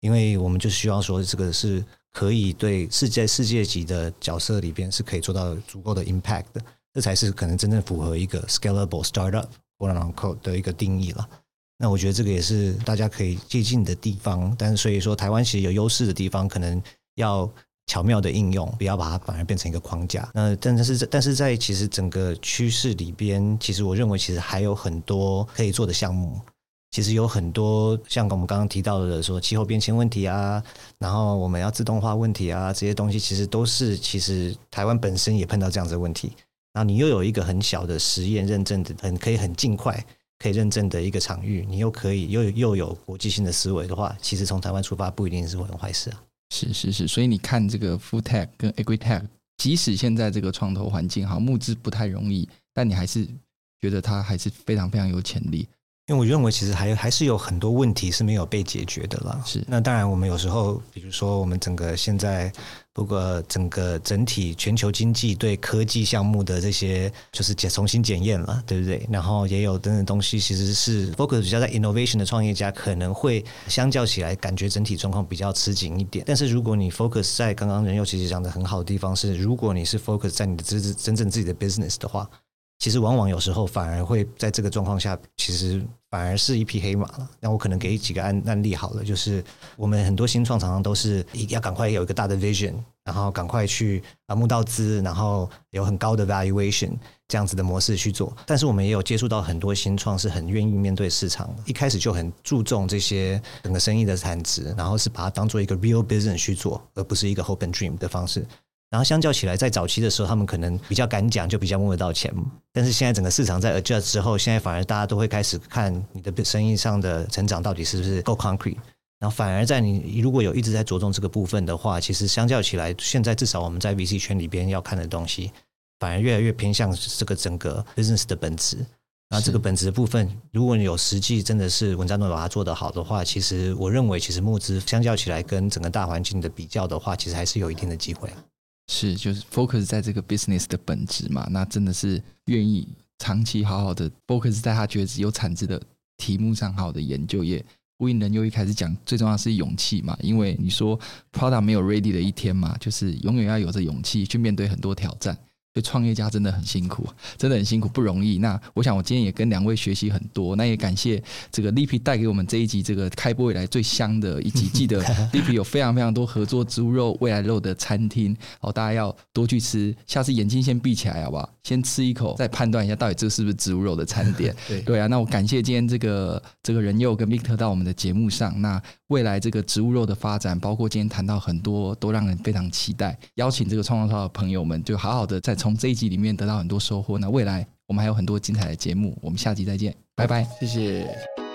因为我们就需要说，这个是可以对世界世界级的角色里边是可以做到足够的 impact 的，这才是可能真正符合一个 scalable startup quote unquote 的一个定义了。那我觉得这个也是大家可以借鉴的地方。但是所以说，台湾其实有优势的地方，可能要巧妙的应用，不要把它反而变成一个框架。那但是但是在其实整个趋势里边，其实我认为其实还有很多可以做的项目。其实有很多像我们刚刚提到的，说气候变迁问题啊，然后我们要自动化问题啊，这些东西其实都是其实台湾本身也碰到这样子的问题。然后你又有一个很小的实验认证的，很可以很尽快可以认证的一个场域，你又可以又又有国际性的思维的话，其实从台湾出发不一定是很坏事啊。是是是，所以你看这个 Food Tech 跟 Agri Tech，即使现在这个创投环境哈募资不太容易，但你还是觉得它还是非常非常有潜力。因为我认为，其实还还是有很多问题是没有被解决的啦。是，那当然，我们有时候，比如说，我们整个现在，不过整个整体全球经济对科技项目的这些，就是检重新检验了，对不对？然后也有等等东西，其实是 focus 比较在 innovation 的创业家，可能会相较起来，感觉整体状况比较吃紧一点。但是如果你 focus 在刚刚仁佑其实讲的很好的地方是，如果你是 focus 在你的真真正自己的 business 的话。其实往往有时候反而会在这个状况下，其实反而是一匹黑马了。那我可能给几个案案例好了，就是我们很多新创常常都是要赶快有一个大的 vision，然后赶快去啊募到资，然后有很高的 valuation 这样子的模式去做。但是我们也有接触到很多新创是很愿意面对市场，一开始就很注重这些整个生意的产值，然后是把它当做一个 real business 去做，而不是一个 hope and dream 的方式。然后相较起来，在早期的时候，他们可能比较敢讲，就比较摸得到钱。但是现在整个市场在 adjust 之后，现在反而大家都会开始看你的生意上的成长到底是不是够 concrete，然后反而在你如果有一直在着重这个部分的话，其实相较起来，现在至少我们在 VC 圈里边要看的东西，反而越来越偏向这个整个 business 的本质。那这个本质的部分，如果你有实际真的是文章都把它做得好的话，其实我认为，其实募资相较起来跟整个大环境的比较的话，其实还是有一定的机会。是，就是 focus 在这个 business 的本质嘛，那真的是愿意长期好好的 focus 在他觉得有产值的题目上，好好的研究也。呼应人又一开始讲，最重要是勇气嘛，因为你说 product 没有 ready 的一天嘛，就是永远要有着勇气去面对很多挑战。所以创业家真的很辛苦，真的很辛苦，不容易。那我想我今天也跟两位学习很多，那也感谢这个 Lipi 带给我们这一集这个开播以来最香的一集。记得 Lipi 有非常非常多合作植物肉、未来肉的餐厅哦，大家要多去吃。下次眼睛先闭起来好不好？先吃一口，再判断一下到底这是不是植物肉的餐点。对对啊，那我感谢今天这个这个人又跟 Victor 到我们的节目上。那未来这个植物肉的发展，包括今天谈到很多，都让人非常期待。邀请这个创创烧的朋友们，就好好的再。从这一集里面得到很多收获，那未来我们还有很多精彩的节目，我们下集再见，拜拜，谢谢。